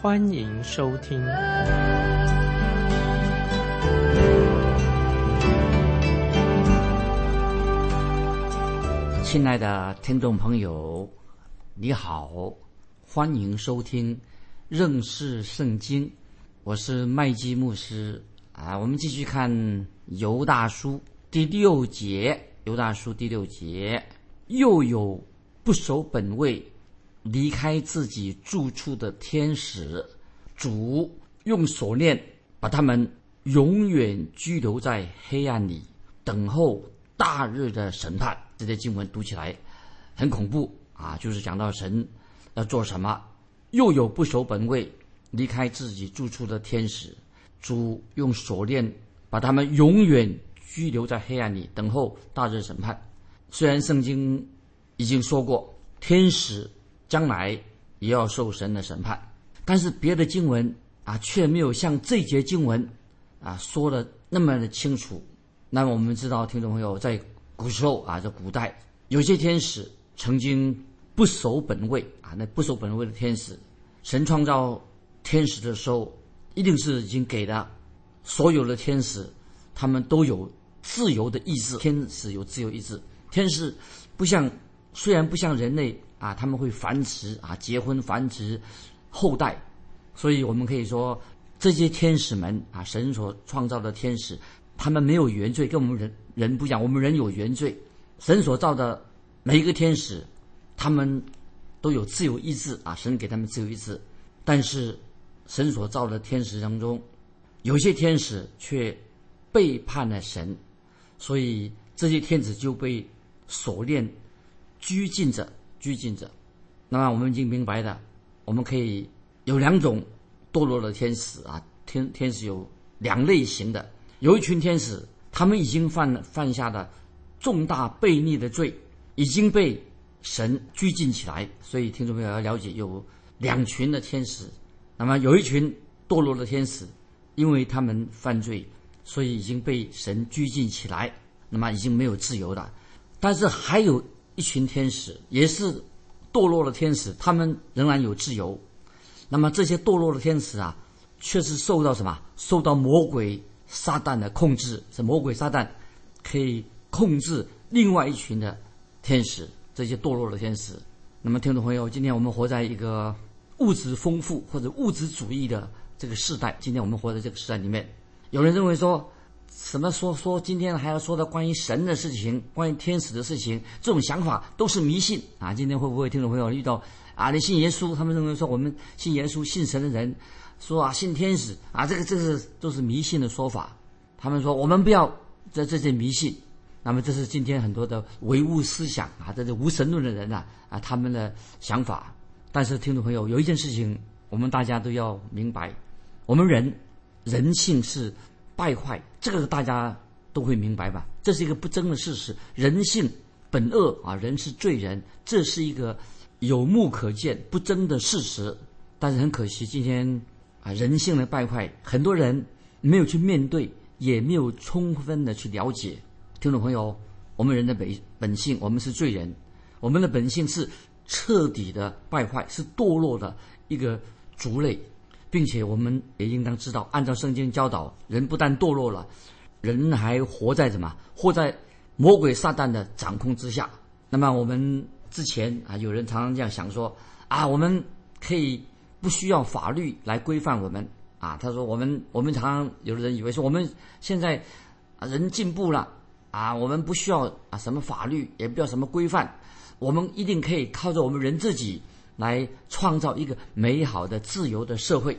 欢迎收听。亲爱的听众朋友，你好，欢迎收听认识圣经，我是麦基牧师啊。我们继续看犹大书第六节，犹大书第六节，又有不守本位、离开自己住处的天使，主用锁链把他们永远拘留在黑暗里，等候大日的审判。这些经文读起来很恐怖啊！就是讲到神要做什么，又有不守本位、离开自己住处的天使，主用锁链把他们永远拘留在黑暗里，等候大日审判。虽然圣经已经说过，天使将来也要受神的审判，但是别的经文啊，却没有像这节经文啊说的那么的清楚。那么我们知道，听众朋友在。古时候啊，在古代，有些天使曾经不守本位啊。那不守本位的天使，神创造天使的时候，一定是已经给了所有的天使，他们都有自由的意志。天使有自由意志，天使不像，虽然不像人类啊，他们会繁殖啊，结婚繁殖后代，所以我们可以说，这些天使们啊，神所创造的天使。他们没有原罪，跟我们人人不一样。我们人有原罪，神所造的每一个天使，他们都有自由意志啊！神给他们自由意志，但是神所造的天使当中，有些天使却背叛了神，所以这些天使就被锁链拘禁着，拘禁着。那么我们已经明白的，我们可以有两种堕落的天使啊，天天使有两类型的。有一群天使，他们已经犯了犯下了重大悖逆的罪，已经被神拘禁起来。所以听众朋友要了解，有两群的天使。那么有一群堕落的天使，因为他们犯罪，所以已经被神拘禁起来，那么已经没有自由了。但是还有一群天使，也是堕落的天使，他们仍然有自由。那么这些堕落的天使啊，却是受到什么？受到魔鬼。撒旦的控制是魔鬼撒旦，可以控制另外一群的天使，这些堕落的天使。那么，听众朋友，今天我们活在一个物质丰富或者物质主义的这个时代。今天我们活在这个时代里面，有人认为说，什么说说今天还要说的关于神的事情，关于天使的事情，这种想法都是迷信啊！今天会不会听众朋友遇到啊？你信耶稣，他们认为说我们信耶稣、信神的人。说啊，信天使啊，这个这是都是迷信的说法。他们说我们不要这这些迷信。那么这是今天很多的唯物思想啊，这是无神论的人啊啊他们的想法。但是听众朋友，有一件事情我们大家都要明白：我们人人性是败坏，这个大家都会明白吧？这是一个不争的事实，人性本恶啊，人是罪人，这是一个有目可见、不争的事实。但是很可惜，今天。啊，人性的败坏，很多人没有去面对，也没有充分的去了解。听众朋友，我们人的本本性，我们是罪人，我们的本性是彻底的败坏，是堕落的一个族类，并且我们也应当知道，按照圣经教导，人不但堕落了，人还活在什么？活在魔鬼撒旦的掌控之下。那么我们之前啊，有人常常这样想说啊，我们可以。不需要法律来规范我们啊！他说：“我们我们常常有的人以为说我们现在啊人进步了啊，我们不需要啊什么法律，也不要什么规范，我们一定可以靠着我们人自己来创造一个美好的自由的社会。”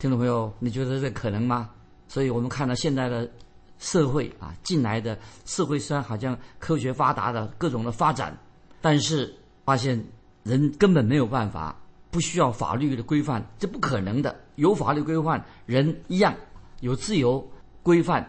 听众朋友，你觉得这可能吗？所以我们看到现在的社会啊，进来的社会虽然好像科学发达的各种的发展，但是发现人根本没有办法。不需要法律的规范，这不可能的。有法律规范，人一样有自由规范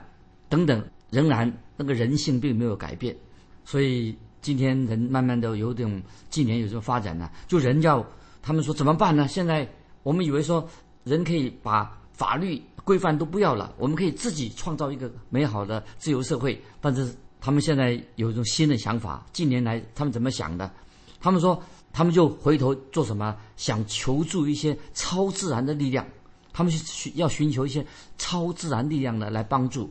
等等，仍然那个人性并没有改变。所以今天人慢慢的有种近年有这种发展呢，就人要他们说怎么办呢？现在我们以为说人可以把法律规范都不要了，我们可以自己创造一个美好的自由社会。但是他们现在有一种新的想法，近年来他们怎么想的？他们说。他们就回头做什么？想求助一些超自然的力量，他们去要寻求一些超自然力量的来帮助。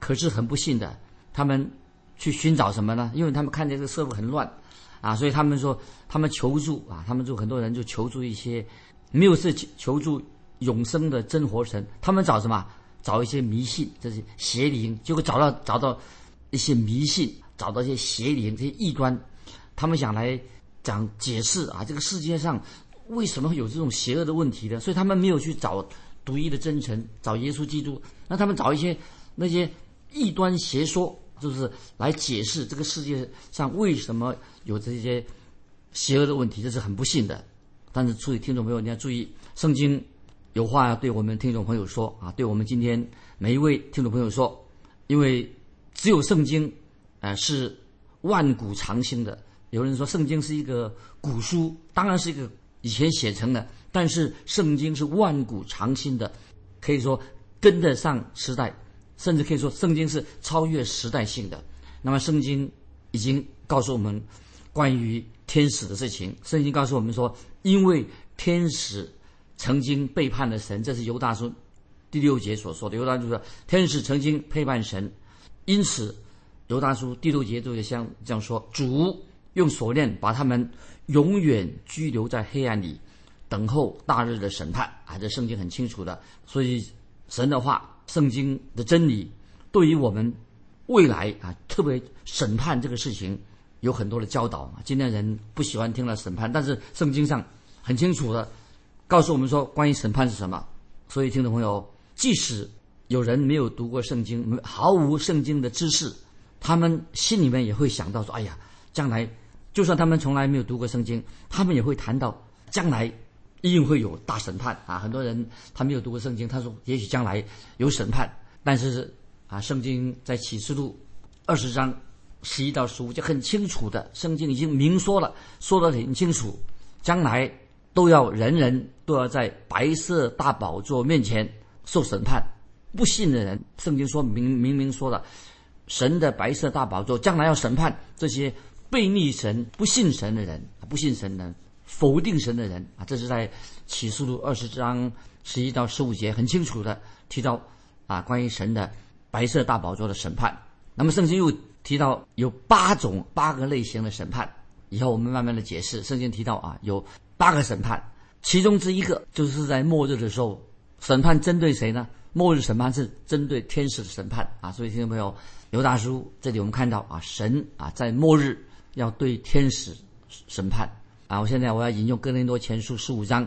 可是很不幸的，他们去寻找什么呢？因为他们看见这个社会很乱，啊，所以他们说他们求助啊，他们就很多人就求助一些没有是求助永生的真活神，他们找什么？找一些迷信，这些邪灵，结果找到找到一些迷信，找到一些邪灵，这些异端，他们想来。讲解释啊，这个世界上为什么会有这种邪恶的问题呢？所以他们没有去找独一的真神，找耶稣基督，那他们找一些那些异端邪说，就是来解释这个世界上为什么有这些邪恶的问题，这是很不幸的。但是，注意听众朋友，你要注意，圣经有话要对我们听众朋友说啊，对我们今天每一位听众朋友说，因为只有圣经，呃，是万古长新的。有人说圣经是一个古书，当然是一个以前写成的，但是圣经是万古长新的，可以说跟得上时代，甚至可以说圣经是超越时代性的。那么圣经已经告诉我们关于天使的事情，圣经告诉我们说，因为天使曾经背叛了神，这是犹大书第六节所说的。犹大就说天使曾经背叛神，因此犹大书第六节就像这样说主。用锁链把他们永远拘留在黑暗里，等候大日的审判啊！这圣经很清楚的，所以神的话、圣经的真理，对于我们未来啊，特别审判这个事情，有很多的教导。今天人不喜欢听了审判，但是圣经上很清楚的告诉我们说，关于审判是什么。所以，听众朋友，即使有人没有读过圣经，毫无圣经的知识，他们心里面也会想到说：“哎呀，将来。”就算他们从来没有读过圣经，他们也会谈到将来一定会有大审判啊！很多人他没有读过圣经，他说也许将来有审判，但是啊，圣经在启示录二十章十一到十五就很清楚的，圣经已经明说了，说得很清楚，将来都要人人都要在白色大宝座面前受审判。不信的人，圣经说明明明说了，神的白色大宝座将来要审判这些。背逆神、不信神的人，不信神的人、否定神的人啊，这是在启示录二十章十一到十五节很清楚的提到啊，关于神的白色大宝座的审判。那么圣经又提到有八种、八个类型的审判，以后我们慢慢的解释。圣经提到啊，有八个审判，其中之一个就是在末日的时候，审判针对谁呢？末日审判是针对天使的审判啊。所以听众朋友，刘大叔这里我们看到啊，神啊在末日。要对天使审判啊！我现在我要引用哥林多前书十五章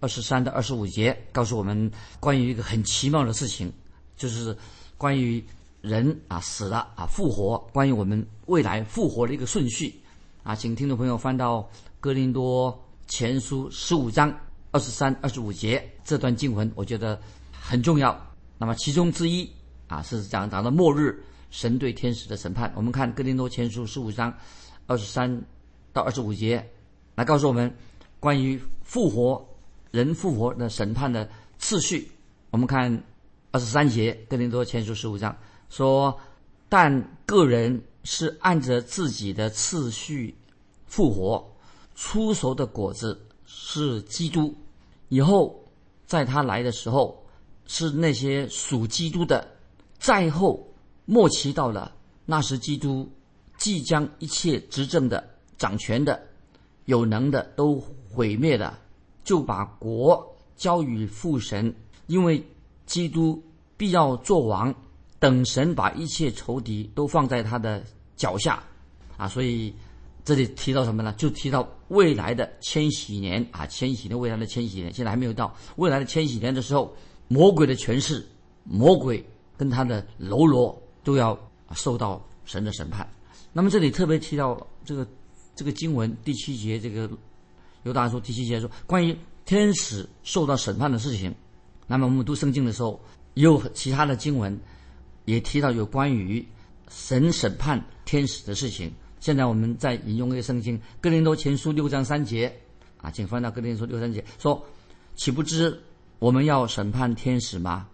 二十三到二十五节，告诉我们关于一个很奇妙的事情，就是关于人啊死了啊复活，关于我们未来复活的一个顺序啊，请听众朋友翻到哥林多前书十五章二十三、二十五节这段经文，我觉得很重要。那么其中之一啊是讲讲到末日神对天使的审判。我们看哥林多前书十五章。二十三到二十五节，来告诉我们关于复活人复活的审判的次序。我们看二十三节，哥林多前书十五章说：“但个人是按着自己的次序复活，出熟的果子是基督。以后在他来的时候，是那些属基督的。在后末期到了，那时基督。”即将一切执政的、掌权的、有能的都毁灭了，就把国交与父神，因为基督必要做王，等神把一切仇敌都放在他的脚下，啊，所以这里提到什么呢？就提到未来的千禧年啊，千禧年未来的千禧年，现在还没有到未来的千禧年的时候，魔鬼的权势，魔鬼跟他的喽啰都要受到神的审判。那么这里特别提到这个这个经文第七节，这个犹大说第七节说关于天使受到审判的事情。那么我们读圣经的时候，也有其他的经文也提到有关于神审判天使的事情。现在我们在引用一个圣经《哥林多前书》六章三节啊，请翻到《哥林多书》六三节，说：“岂不知我们要审判天使吗？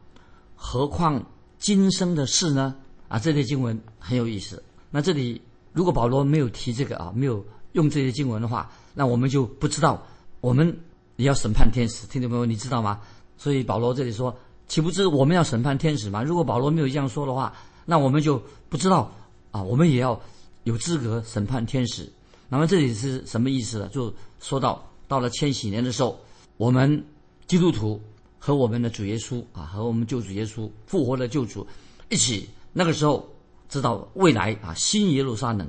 何况今生的事呢？”啊，这类经文很有意思。那这里如果保罗没有提这个啊，没有用这些经文的话，那我们就不知道我们也要审判天使。听众朋友，你知道吗？所以保罗这里说：“岂不知我们要审判天使吗？”如果保罗没有这样说的话，那我们就不知道啊，我们也要。有资格审判天使，那么这里是什么意思呢？就说到到了千禧年的时候，我们基督徒和我们的主耶稣啊，和我们救主耶稣复活的救主一起，那个时候知道未来啊，新耶路撒冷，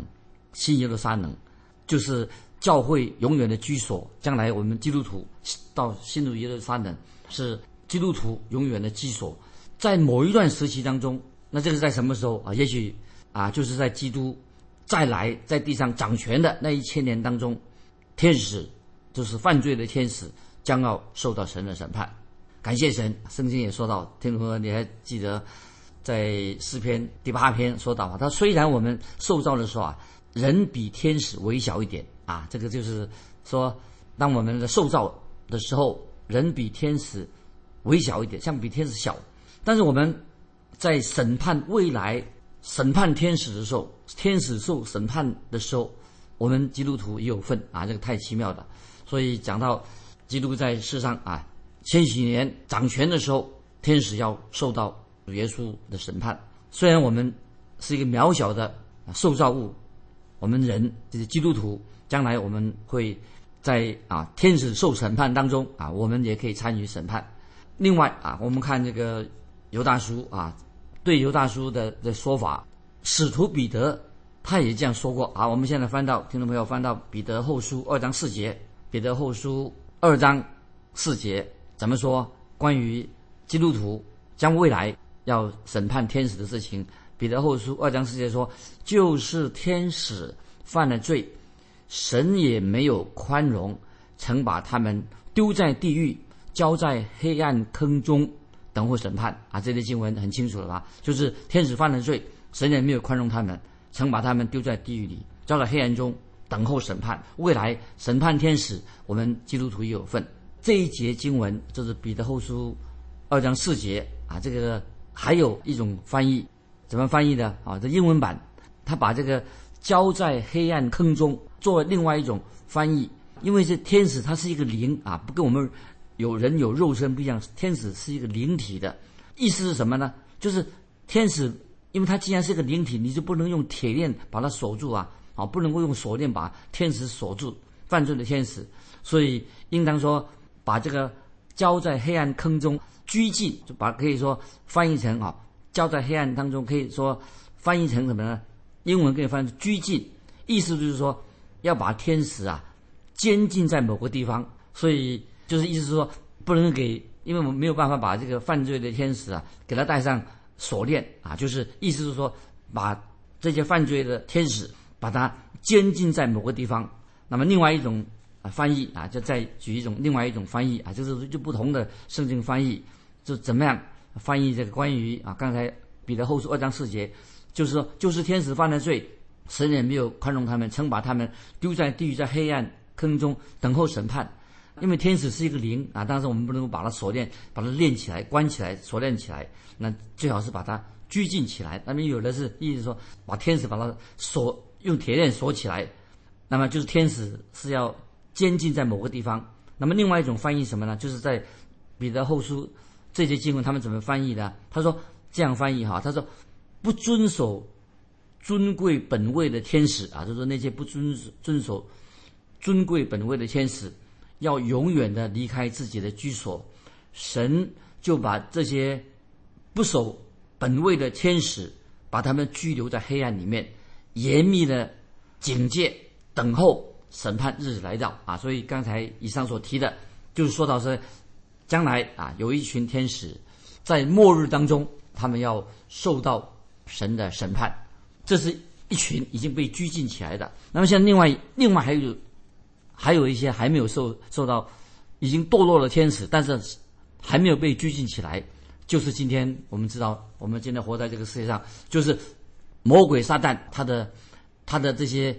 新耶路撒冷就是教会永远的居所。将来我们基督徒到新耶路撒冷是基督徒永远的居所。在某一段时期当中，那这个在什么时候啊？也许啊，就是在基督。再来在地上掌权的那一千年当中，天使就是犯罪的天使，将要受到神的审判。感谢神，圣经也说到，听众朋友你还记得，在诗篇第八篇说到啊，他虽然我们受造的时候啊，人比天使微小一点啊，这个就是说，当我们的受造的时候，人比天使微小一点，像比天使小，但是我们在审判未来。审判天使的时候，天使受审判的时候，我们基督徒也有份啊！这个太奇妙了。所以讲到基督在世上啊，千禧年掌权的时候，天使要受到主耶稣的审判。虽然我们是一个渺小的受造物，我们人就是基督徒，将来我们会在啊天使受审判当中啊，我们也可以参与审判。另外啊，我们看这个犹大书啊。对犹大叔的的说法，使徒彼得他也这样说过啊。我们现在翻到听众朋友翻到彼得后书二章四节，彼得后书二章四节怎么说？关于基督徒将未来要审判天使的事情，彼得后书二章四节说，就是天使犯了罪，神也没有宽容，曾把他们丢在地狱，交在黑暗坑中。等候审判啊！这类经文很清楚了吧？就是天使犯了罪，神也没有宽容他们，曾把他们丢在地狱里，交在黑暗中等候审判。未来审判天使，我们基督徒也有份。这一节经文就是彼得后书二章四节啊。这个还有一种翻译，怎么翻译的啊？这英文版他把这个交在黑暗坑中作为另外一种翻译，因为是天使，它是一个灵啊，不跟我们。有人有肉身不一样，天使是一个灵体的，意思是什么呢？就是天使，因为它既然是个灵体，你就不能用铁链把它锁住啊，啊，不能够用锁链把天使锁住，犯罪的天使，所以应当说把这个交在黑暗坑中拘禁，就把可以说翻译成啊，交在黑暗当中，可以说翻译成什么呢？英文可以翻译拘禁，意思就是说要把天使啊监禁在某个地方，所以。就是意思是说，不能给，因为我们没有办法把这个犯罪的天使啊，给他带上锁链啊。就是意思是说，把这些犯罪的天使，把它监禁在某个地方。那么另外一种啊翻译啊，就再举一种另外一种翻译啊，就是就不同的圣经翻译，就怎么样翻译这个关于啊，刚才彼得后书二章四节，就是说，就是天使犯了罪，神也没有宽容他们，曾把他们丢在地狱，在黑暗坑中等候审判。因为天使是一个灵啊，但是我们不能够把它锁链，把它链起来、关起来、锁链起来。那最好是把它拘禁起来。那么有的是意思说，把天使把它锁，用铁链锁起来。那么就是天使是要监禁在某个地方。那么另外一种翻译什么呢？就是在彼得后书这些经文，他们怎么翻译的？他说这样翻译哈，他说不遵守尊贵本位的天使啊，就是说那些不遵守遵守尊贵本位的天使。要永远的离开自己的居所，神就把这些不守本位的天使，把他们拘留在黑暗里面，严密的警戒，等候审判日子来到啊！所以刚才以上所提的，就是说到说，将来啊，有一群天使在末日当中，他们要受到神的审判，这是一群已经被拘禁起来的。那么像另外另外还有。还有一些还没有受受到，已经堕落的天使，但是还没有被拘禁起来，就是今天我们知道，我们今天活在这个世界上，就是魔鬼撒旦他的他的这些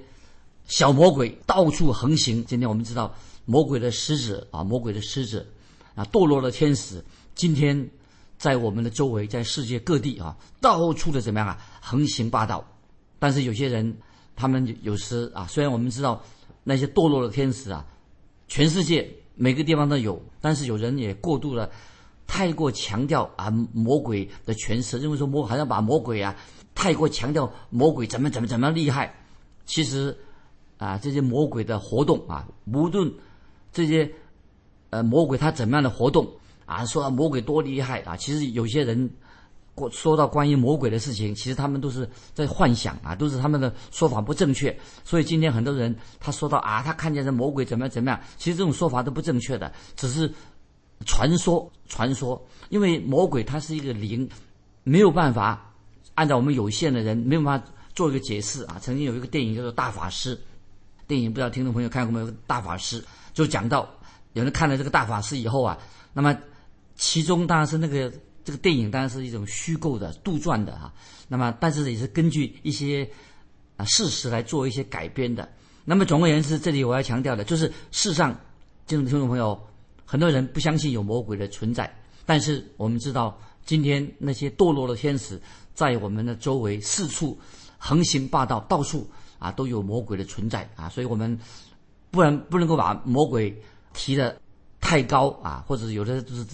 小魔鬼到处横行。今天我们知道，魔鬼的狮子啊，魔鬼的狮子啊，堕落的天使，今天在我们的周围，在世界各地啊，到处的怎么样啊，横行霸道。但是有些人，他们有时啊，虽然我们知道那些堕落的天使啊，全世界。每个地方都有，但是有人也过度了，太过强调啊魔鬼的诠释，认为说魔好像把魔鬼啊太过强调魔鬼怎么怎么怎么厉害。其实啊这些魔鬼的活动啊，无论这些呃魔鬼他怎么样的活动啊，说魔鬼多厉害啊，其实有些人过说到关于魔鬼的事情，其实他们都是在幻想啊，都是他们的说法不正确。所以今天很多人他说到啊，他看见这魔鬼怎么样怎么样，其实这种说法都不正确的，只是传说传说。因为魔鬼它是一个灵，没有办法按照我们有限的人没有办法做一个解释啊。曾经有一个电影叫做《大法师》，电影不知道听众朋友看过没有？《大法师》就讲到有人看了这个大法师以后啊，那么其中当然是那个。这个电影当然是一种虚构的、杜撰的哈，那么但是也是根据一些啊事实来做一些改编的。那么总而言之，这里我要强调的就是，世上听众朋友，很多人不相信有魔鬼的存在，但是我们知道，今天那些堕落的天使在我们的周围四处横行霸道，到处啊都有魔鬼的存在啊，所以我们不然不能够把魔鬼提的太高啊，或者有的就是。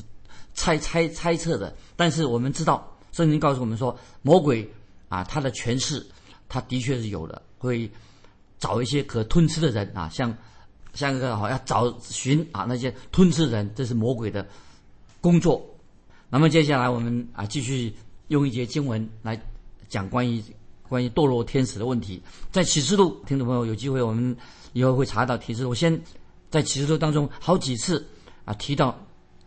猜猜猜测的，但是我们知道，圣经告诉我们说，魔鬼啊，他的权势，他的确是有的，会找一些可吞吃的人啊，像像一个好要找寻啊那些吞吃人，这是魔鬼的工作。那么接下来我们啊继续用一节经文来讲关于关于堕落天使的问题，在启示录，听众朋友有机会我们以后会查到启示录，先在启示录当中好几次啊提到。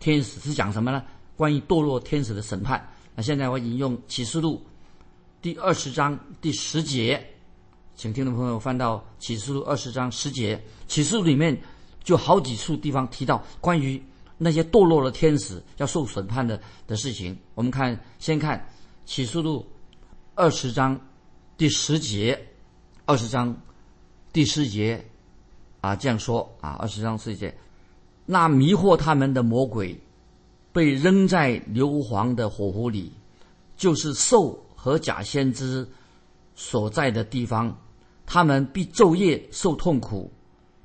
天使是讲什么呢？关于堕落天使的审判。那现在我引用启示录第二十章第十节，请听众朋友翻到启示录二十章十节。启示录里面就好几处地方提到关于那些堕落的天使要受审判的的事情。我们看，先看启示录二十章第十节，二十章第十节啊这样说啊，二十章十节。那迷惑他们的魔鬼，被扔在硫磺的火湖里，就是兽和假先知所在的地方。他们必昼夜受痛苦，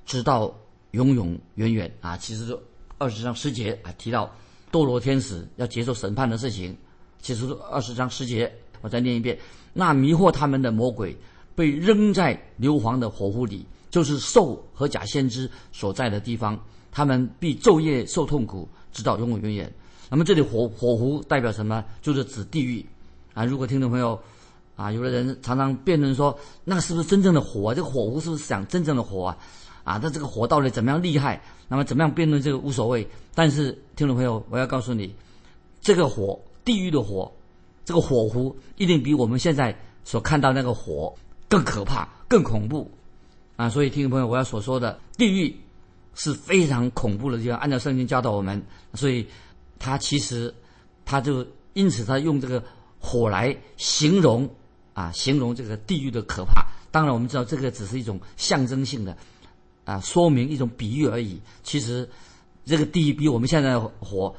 直到永永远远啊！其实二十章十节啊提到堕落天使要接受审判的事情。其实二十章十节，我再念一遍：那迷惑他们的魔鬼，被扔在硫磺的火湖里，就是兽和假先知所在的地方。他们必昼夜受痛苦，直到永永远远。那么这里火火湖代表什么？就是指地狱啊！如果听众朋友啊，有的人常常辩论说，那是不是真正的火？啊这个火湖是不是想真正的火啊？啊，那这个火到底怎么样厉害？那么怎么样辩论这个无所谓。但是听众朋友，我要告诉你，这个火，地狱的火，这个火湖一定比我们现在所看到那个火更可怕、更恐怖啊！所以听众朋友，我要所说的地狱。是非常恐怖的，就按照圣经教导我们，所以他其实他就因此他用这个火来形容啊，形容这个地狱的可怕。当然，我们知道这个只是一种象征性的啊，说明一种比喻而已。其实这个地狱比我们现在的火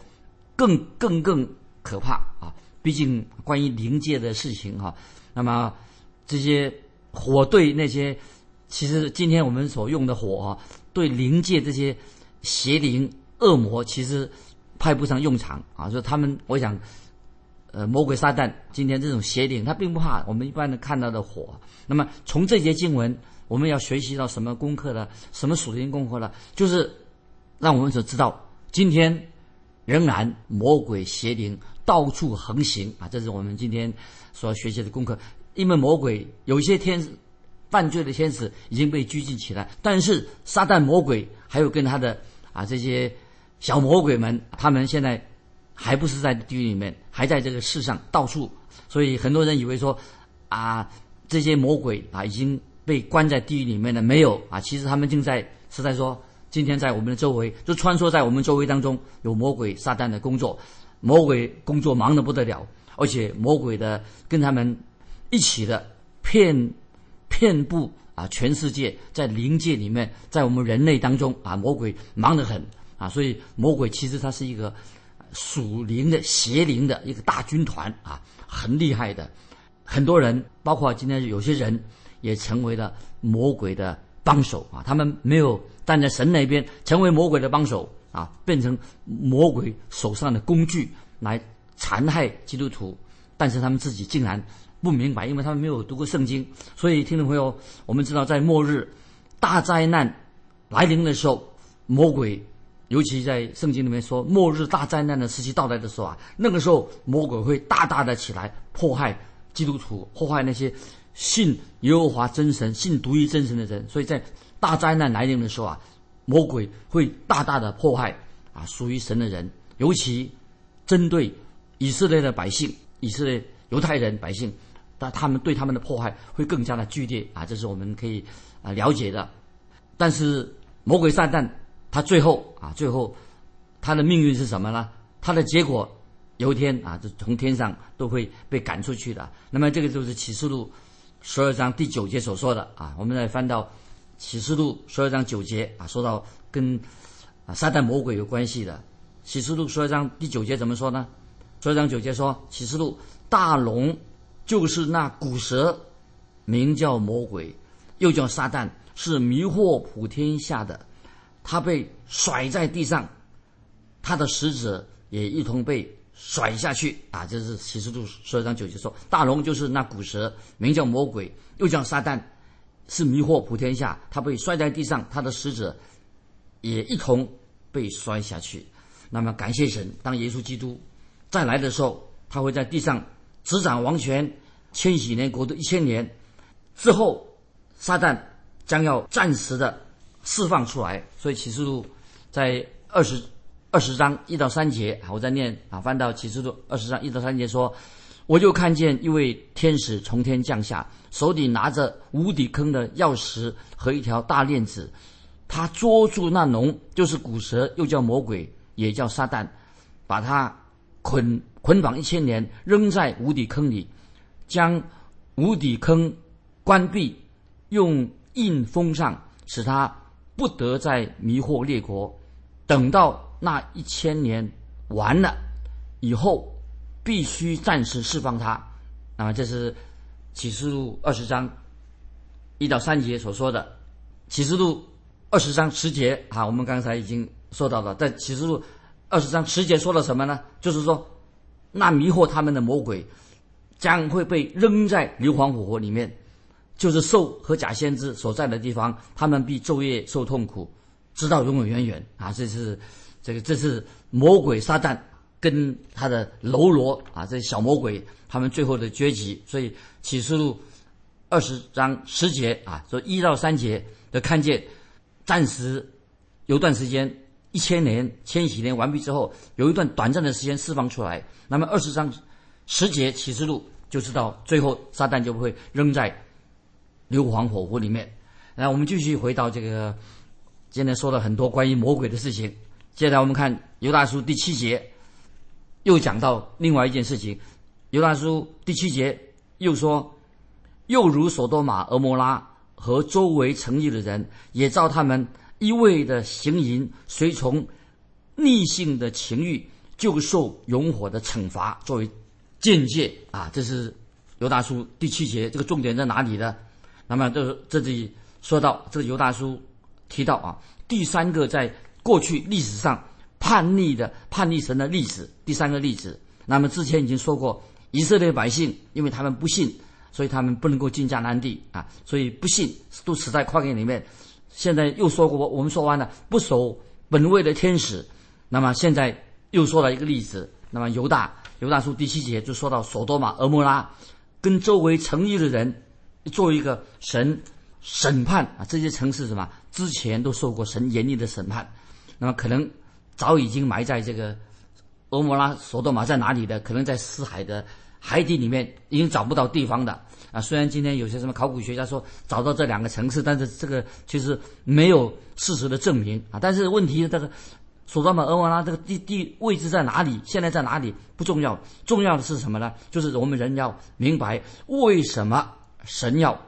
更更更可怕啊！毕竟关于灵界的事情哈，那么这些火对那些其实今天我们所用的火啊。对灵界这些邪灵、恶魔，其实派不上用场啊！说他们，我想，呃，魔鬼撒旦今天这种邪灵，他并不怕我们一般的看到的火。那么从这节经文，我们要学习到什么功课呢？什么属灵功课呢？就是让我们所知道，今天仍然魔鬼邪灵到处横行啊！这是我们今天所要学习的功课。因为魔鬼有一些天。犯罪的天使已经被拘禁起来，但是撒旦魔鬼还有跟他的啊这些小魔鬼们，他们现在还不是在地狱里面，还在这个世上到处。所以很多人以为说啊这些魔鬼啊已经被关在地狱里面了，没有啊，其实他们正在是在说今天在我们的周围，就穿梭在我们周围当中，有魔鬼撒旦的工作，魔鬼工作忙得不得了，而且魔鬼的跟他们一起的骗遍布啊全世界，在灵界里面，在我们人类当中啊，魔鬼忙得很啊，所以魔鬼其实它是一个属灵的邪灵的一个大军团啊，很厉害的，很多人，包括今天有些人也成为了魔鬼的帮手啊，他们没有站在神那边，成为魔鬼的帮手啊，变成魔鬼手上的工具来残害基督徒，但是他们自己竟然。不明白，因为他们没有读过圣经，所以听众朋友，我们知道在末日大灾难来临的时候，魔鬼，尤其在圣经里面说末日大灾难的时期到来的时候啊，那个时候魔鬼会大大的起来迫害基督徒，迫害那些信耶和华真神、信独一真神的人。所以在大灾难来临的时候啊，魔鬼会大大的迫害啊属于神的人，尤其针对以色列的百姓、以色列犹太人百姓。但他们对他们的迫害会更加的剧烈啊，这是我们可以啊了解的。但是魔鬼撒旦他最后啊，最后他的命运是什么呢？他的结果有一天啊，就从天上都会被赶出去的。那么这个就是启示录十二章第九节所说的啊。我们再翻到启示录十二章九节啊，说到跟啊撒旦魔鬼有关系的。启示录十二章第九节怎么说呢？十二章九节说启示录大龙。就是那古蛇，名叫魔鬼，又叫撒旦，是迷惑普天下的。他被甩在地上，他的使者也一同被甩下去。啊，这是启示录十二章九节说，大龙就是那古蛇，名叫魔鬼，又叫撒旦，是迷惑普天下。他被摔在地上，他的使者也一同被摔下去。那么感谢神，当耶稣基督再来的时候，他会在地上。执掌王权，千禧年国度一千年之后，撒旦将要暂时的释放出来。所以启示录在二十二十章一到三节，我在念啊，翻到启示录二十章一到三节说：“我就看见一位天使从天降下，手里拿着无底坑的钥匙和一条大链子，他捉住那龙，就是古蛇，又叫魔鬼，也叫撒旦，把他捆。”捆绑一千年，扔在无底坑里，将无底坑关闭，用印封上，使他不得再迷惑列国。等到那一千年完了以后，必须暂时释放他。那么这是启示录二十章一到三节所说的。启示录二十章十节啊，我们刚才已经说到了。在启示录二十章十节说了什么呢？就是说。那迷惑他们的魔鬼将会被扔在硫磺火火里面，就是兽和假先知所在的地方，他们必昼夜受痛苦，直到永永远远啊！这是这个，这是魔鬼撒旦跟他的喽啰啊，这小魔鬼他们最后的结局。所以启示录二十章十节啊，说一到三节的看见，暂时有段时间。一千年、千禧年完毕之后，有一段短暂的时间释放出来。那么二十章十节启示录就知道，最后撒旦就不会扔在硫磺火湖里面。那我们继续回到这个，今天说了很多关于魔鬼的事情。接下来我们看犹大书第七节，又讲到另外一件事情。犹大书第七节又说，又如所多玛、俄摩拉和周围城邑的人，也照他们。一味的行淫，随从逆性的情欲，就受永火的惩罚，作为境界啊！这是犹大书第七节，这个重点在哪里呢？那么这这里说到这个犹大书提到啊，第三个在过去历史上叛逆的叛逆神的例子，第三个例子。那么之前已经说过，以色列百姓因为他们不信，所以他们不能够进迦南地啊，所以不信都死在旷野里面。现在又说过，我们说完了不守本位的天使，那么现在又说了一个例子。那么犹大犹大书第七节就说到索多玛、俄摩拉跟周围城邑的人，做一个神审判啊，这些城市什么之前都受过神严厉的审判，那么可能早已经埋在这个俄摩拉、索多玛在哪里的？可能在死海的海底里面，已经找不到地方的。啊。虽然今天有些什么考古学家说找到这两个城市，但是这个其实没有事实的证明啊。但是问题这个索多玛、俄摩拉这个地地位置在哪里，现在在哪里不重要，重要的是什么呢？就是我们人要明白为什么神要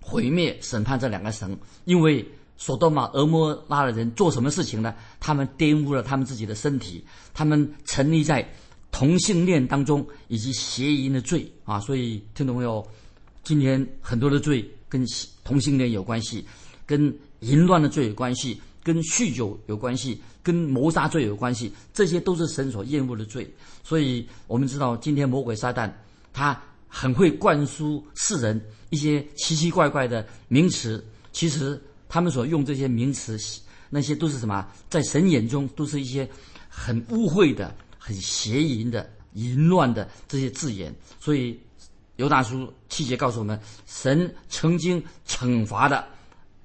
毁灭审判这两个神，因为。索多玛、俄摩拉的人做什么事情呢？他们玷污了他们自己的身体，他们沉溺在同性恋当中以及邪淫的罪啊！所以听懂没有？今天很多的罪跟同性恋有关系，跟淫乱的罪有关系，跟酗酒有关系，跟谋杀罪有关系，这些都是神所厌恶的罪。所以我们知道，今天魔鬼撒旦他很会灌输世人一些奇奇怪怪的名词，其实。他们所用这些名词，那些都是什么？在神眼中都是一些很污秽的、很邪淫的、淫乱的这些字眼。所以犹大书七节告诉我们，神曾经惩罚的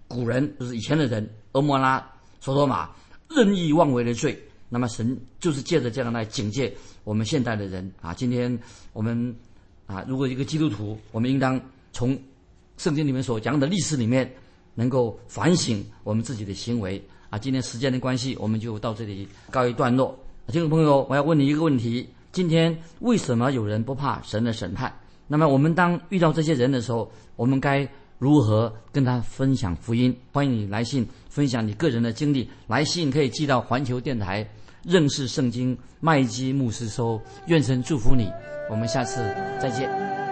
古人，就是以前的人，俄摩拉、索多玛任意妄为的罪。那么神就是借着这样来警戒我们现代的人啊！今天我们啊，如果一个基督徒，我们应当从圣经里面所讲的历史里面。能够反省我们自己的行为啊！今天时间的关系，我们就到这里告一段落。听众朋友，我要问你一个问题：今天为什么有人不怕神的审判？那么我们当遇到这些人的时候，我们该如何跟他分享福音？欢迎你来信分享你个人的经历，来信可以寄到环球电台认识圣经麦基牧师收。愿神祝福你，我们下次再见。